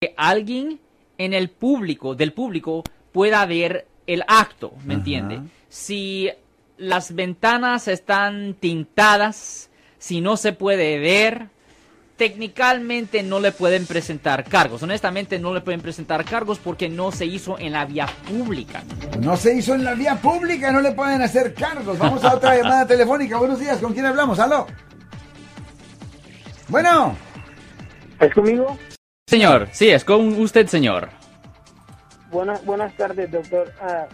que alguien en el público, del público, pueda ver el acto, ¿me entiende? Si las ventanas están tintadas, si no se puede ver, técnicamente no le pueden presentar cargos. Honestamente no le pueden presentar cargos porque no se hizo en la vía pública. No se hizo en la vía pública, no le pueden hacer cargos. Vamos a otra llamada telefónica. Buenos días, ¿con quién hablamos? ¿Aló? Bueno. ¿Es conmigo? Señor, sí, es con usted, señor. Buenas, buenas tardes, doctor. Ah,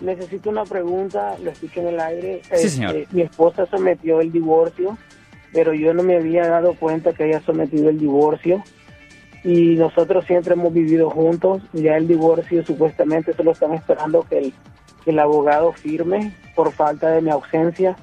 necesito una pregunta, lo escucho en el aire. Sí, señor. Este, mi esposa sometió el divorcio, pero yo no me había dado cuenta que había sometido el divorcio. Y nosotros siempre hemos vivido juntos. Ya el divorcio supuestamente solo están esperando que el, que el abogado firme por falta de mi ausencia.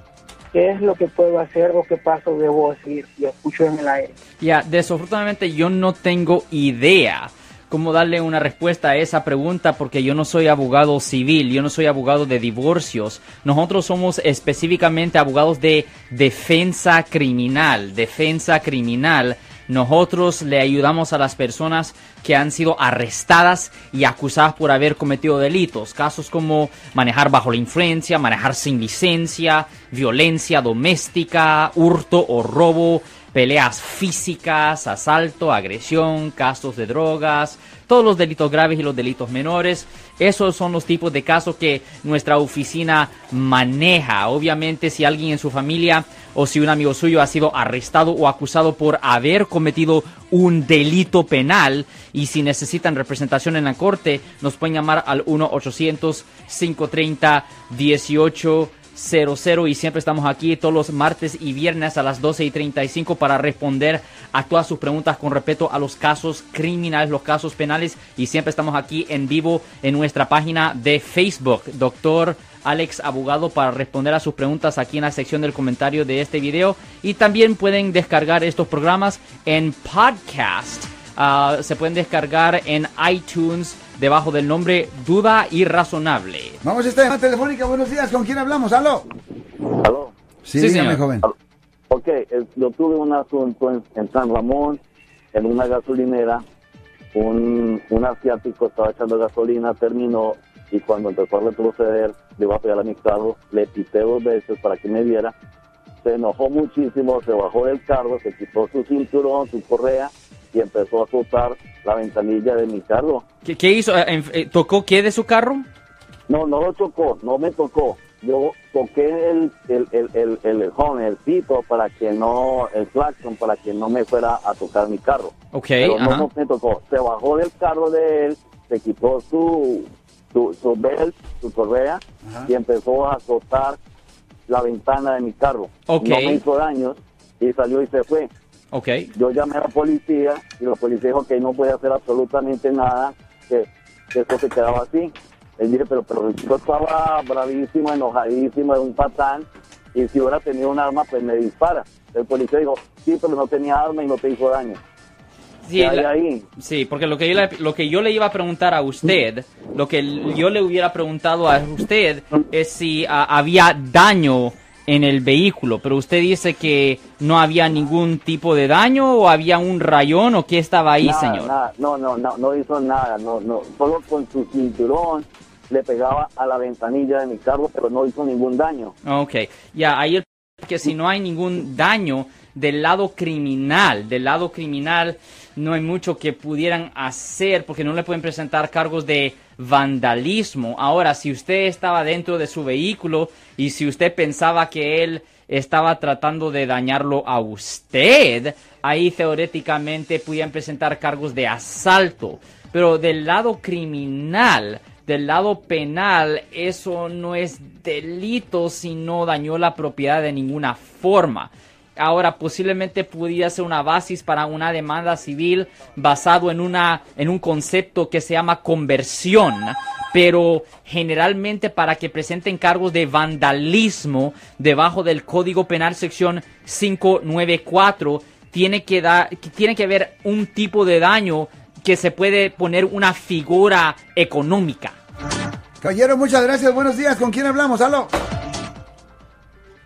¿Qué es lo que puedo hacer o qué paso debo decir? Y escucho en el aire. Ya, desafortunadamente yo no tengo idea cómo darle una respuesta a esa pregunta porque yo no soy abogado civil, yo no soy abogado de divorcios. Nosotros somos específicamente abogados de defensa criminal, defensa criminal. Nosotros le ayudamos a las personas que han sido arrestadas y acusadas por haber cometido delitos. Casos como manejar bajo la influencia, manejar sin licencia, violencia doméstica, hurto o robo, peleas físicas, asalto, agresión, casos de drogas, todos los delitos graves y los delitos menores. Esos son los tipos de casos que nuestra oficina maneja. Obviamente, si alguien en su familia o si un amigo suyo ha sido arrestado o acusado por haber cometido un delito penal y si necesitan representación en la corte, nos pueden llamar al 1-800-530-18. 00 y siempre estamos aquí todos los martes y viernes a las 12 y 35 para responder a todas sus preguntas con respecto a los casos criminales, los casos penales y siempre estamos aquí en vivo en nuestra página de Facebook, doctor Alex Abogado para responder a sus preguntas aquí en la sección del comentario de este video y también pueden descargar estos programas en podcast. Ah, se pueden descargar en iTunes debajo del nombre Duda Irrazonable. Vamos a esta llamada telefónica. Buenos días, ¿con quién hablamos? ¿Aló? ¿Aló? Sí, Sí, dígame, señor. joven. Ok, eh, yo tuve un asunto en, en San Ramón, en una gasolinera. Un, un asiático estaba echando gasolina, terminó y cuando empezó a retroceder, le iba a pegar a mi carro, le pité dos veces para que me viera. Se enojó muchísimo, se bajó del carro, se quitó su cinturón, su correa y empezó a azotar la ventanilla de mi carro. ¿Qué, qué hizo? Eh, eh, ¿Tocó qué de su carro? No, no lo tocó, no me tocó. Yo toqué el, el, el, el, el, horn, el pito para que no, el claxon para que no me fuera a tocar mi carro. Ok, Pero no, me tocó. Se bajó del carro de él, se quitó su, su, su belt, su correa y empezó a azotar la ventana de mi carro. Ok. No me hizo daño y salió y se fue. Ok. Yo llamé a la policía y la policía dijo que no podía hacer absolutamente nada, que, que esto se quedaba así. Él dije, pero, pero yo estaba bravísimo, enojadísimo, de un patán, y si hubiera tenido un arma, pues me dispara. El policía dijo, sí, pero no tenía arma y no te hizo daño. Sí, ¿Qué hay la- ahí? sí, porque lo que, yo le, lo que yo le iba a preguntar a usted, lo que yo le hubiera preguntado a usted es si ah, había daño en el vehículo, pero usted dice que no había ningún tipo de daño o había un rayón o qué estaba ahí, Nada, señor. nada, no, no, no, no hizo nada, no, no, solo con su cinturón le pegaba a la ventanilla de mi carro, pero no hizo ningún daño. Ok, ya, ahí el que si no hay ningún daño del lado criminal, del lado criminal no hay mucho que pudieran hacer porque no le pueden presentar cargos de vandalismo. Ahora, si usted estaba dentro de su vehículo y si usted pensaba que él estaba tratando de dañarlo a usted, ahí teóricamente pudieran presentar cargos de asalto. Pero del lado criminal, del lado penal, eso no es delito si no dañó la propiedad de ninguna forma. Ahora posiblemente pudiera ser una basis para una demanda civil basado en una en un concepto que se llama conversión, pero generalmente para que presenten cargos de vandalismo debajo del Código Penal sección 594 tiene que dar tiene que haber un tipo de daño que se puede poner una figura económica. Caballero, muchas gracias. Buenos días. ¿Con quién hablamos? ¿Aló?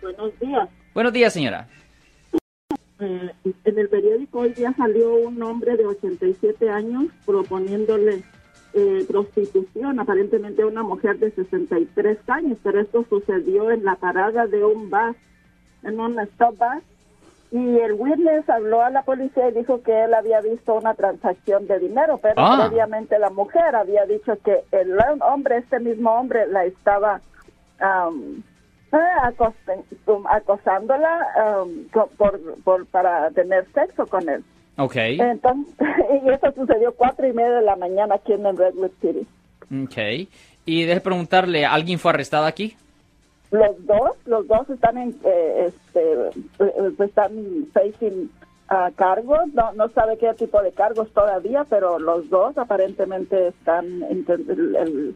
Buenos días. Buenos días, señora. Eh, en el periódico hoy día salió un hombre de 87 años proponiéndole eh, prostitución, aparentemente a una mujer de 63 años, pero esto sucedió en la parada de un bus, en un stop bus, y el witness habló a la policía y dijo que él había visto una transacción de dinero, pero Ah. previamente la mujer había dicho que el hombre, este mismo hombre, la estaba eh, acos- um, acosándola co- por, por, para tener sexo con él. Ok, Entonces, y eso sucedió cuatro y media de la mañana aquí en Redwood City. ok. Y deje preguntarle, ¿alguien fue arrestado aquí? Los dos, los dos están en, eh, este, eh, están facing ah, cargos, no, no sabe qué tipo de cargos todavía, pero los dos aparentemente están, el,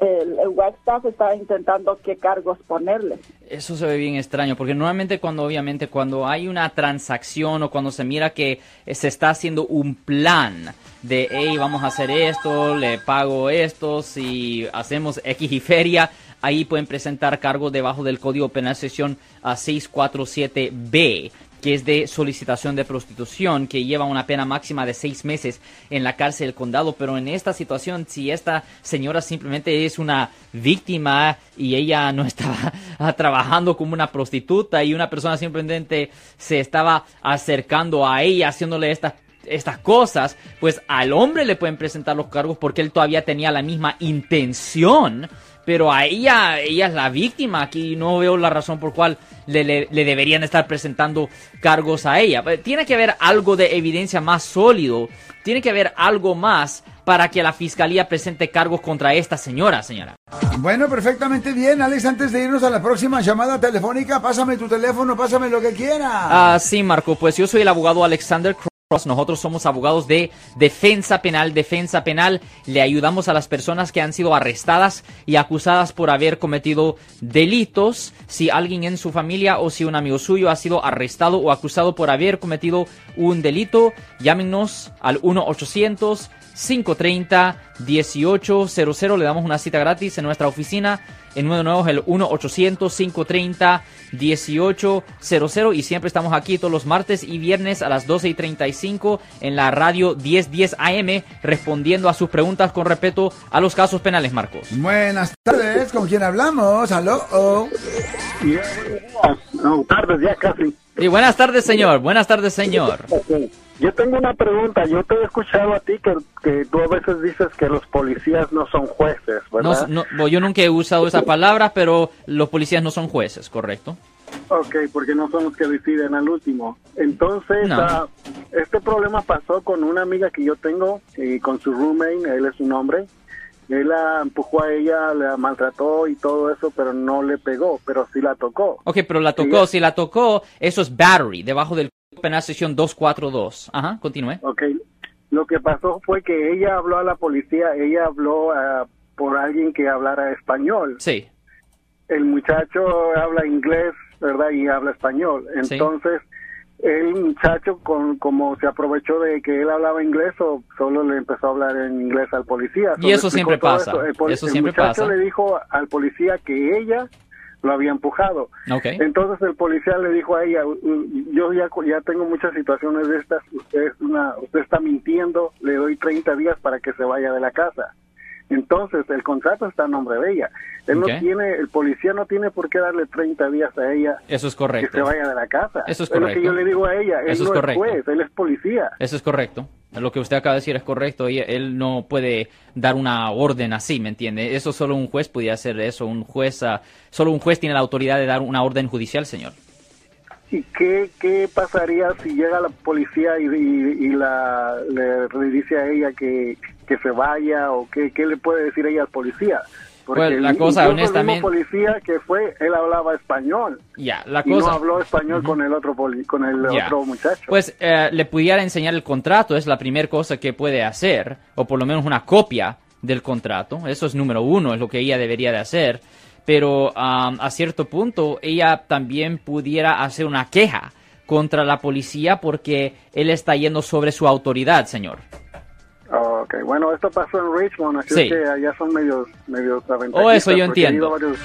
el, el White Staff está intentando qué cargos ponerle. Eso se ve bien extraño, porque normalmente cuando obviamente cuando hay una transacción o cuando se mira que eh, se está haciendo un plan de, hey, vamos a hacer esto, le pago esto, si hacemos X y feria, ahí pueden presentar cargos debajo del Código Penal sección ah, 647B que es de solicitación de prostitución, que lleva una pena máxima de seis meses en la cárcel del condado. Pero en esta situación, si esta señora simplemente es una víctima y ella no estaba trabajando como una prostituta y una persona simplemente se estaba acercando a ella, haciéndole estas estas cosas, pues al hombre le pueden presentar los cargos porque él todavía tenía la misma intención, pero a ella, ella es la víctima aquí, no veo la razón por cual le, le- le deberían estar presentando cargos a ella. Eh, Tiene que haber algo de evidencia más sólido, tiene que haber algo más para que la fiscalía presente cargos contra esta señora, señora. Bueno, perfectamente bien. Alex, antes de irnos a la próxima llamada telefónica, pásame tu teléfono, pásame lo que quieras. Ah, sí, Marco, pues yo soy el abogado Alexander Nosotros somos abogados de defensa penal. Defensa penal le ayudamos a las personas que han sido arrestadas y acusadas por haber cometido delitos. Si alguien en su familia o si un amigo suyo ha sido arrestado o acusado por haber cometido un delito, llámenos al 1-800-530-1800. Le damos una cita gratis en nuestra oficina. En nuevo nuevo es el 1-800-530-1800 y siempre estamos aquí todos los martes y viernes a las 12 y 35 en la radio 1010 AM respondiendo a sus preguntas con respeto a los casos penales, Marcos. Buenas tardes, ¿con quién hablamos? Aló. oh. No, tardes ya casi. Y buenas tardes, señor. Buenas tardes, señor. Yo tengo una pregunta. Yo te he escuchado a ti que, que tú a veces dices que los policías no son jueces, No, ¿verdad? no, bueno, yo nunca he usado esa palabra, pero los policías no son jueces, ¿correcto? Ok, porque no son los que deciden al último. Entonces, No. ah, este problema pasó con una amiga que yo tengo, y con su roommate, él es un hombre. Él la empujó a ella, la maltrató y todo eso, pero no le pegó, pero sí la tocó. Ok, pero la tocó. Si la tocó, eso es battery, debajo del penal sección 242. Ajá, continúe. Ok, lo que pasó fue que ella habló a la policía, ella habló ah, por alguien que hablara español. Sí. el muchacho habla inglés, ¿verdad? Y habla español. Sí. El muchacho, con, como se aprovechó de que él hablaba inglés, o solo le empezó a hablar en inglés al policía. Y eso siempre pasa. El, poli- Eso el muchacho pasa. le dijo al policía que ella lo había empujado. Entonces el policía le dijo a ella, "U- u- yo ya, ya tengo muchas situaciones de estas, usted, es una, usted está mintiendo, le doy 30 días para que se vaya de la casa. Entonces el contrato está a nombre de ella. Él no tiene, el policía no tiene por qué darle 30 días a ella Eso es que correcto. se vaya de la casa. Eso es lo que correcto. yo le digo a ella, él Eso es no correcto. es juez, él es policía. Eso es correcto. Lo que usted acaba de decir es correcto. Él no puede dar una orden así, ¿me entiende? Eso solo un juez podía hacer eso. Un juez, ah, solo un juez tiene la autoridad de dar una orden judicial, señor. ¿Y qué, qué pasaría si llega la policía y, y- y la, le, le dice a ella que, que se vaya o qué, qué le puede decir ella al policía? Pues, la cosa, honestamente- El policía que fue, él hablaba español Ya, la y no cosa. habló español con el otro poli- con el otro muchacho. Pues eh, le pudiera enseñar el contrato, es la primera cosa que puede hacer, o por lo menos una copia del contrato. Eso es número uno, es lo que ella debería de hacer. Pero a cierto punto ella también pudiera hacer una queja contra la policía porque él está yendo sobre su autoridad, señor. Ok, bueno, esto pasó en Richmond, así Sí. que allá son medios, medios Oh, eso yo he entiendo. varios-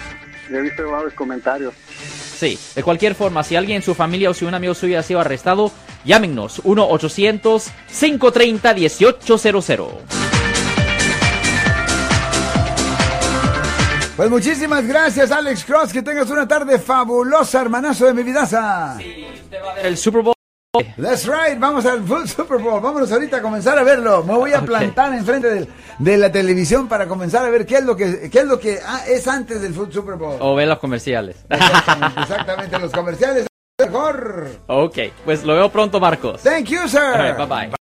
he visto varios comentarios. Sí, de cualquier forma, si alguien en su familia o si un amigo suyo ha sido arrestado, llámenos 1-800-530-1800. Pues muchísimas gracias, Alex Cross. Que tengas una tarde fabulosa, hermanazo de mi vidaza. Usted va a ver el Super Bowl. That's right, vamos al full Super Bowl. Vámonos ahorita a comenzar a verlo. Me voy a Ok. plantar enfrente del- de la televisión para comenzar a ver qué es lo que, qué es, lo que ah, es antes del full Super Bowl. O ver los comerciales. Exactamente, exactamente, los comerciales. Mejor. ok, pues lo veo pronto, Marcos. Thank you, sir. Right, bye bye.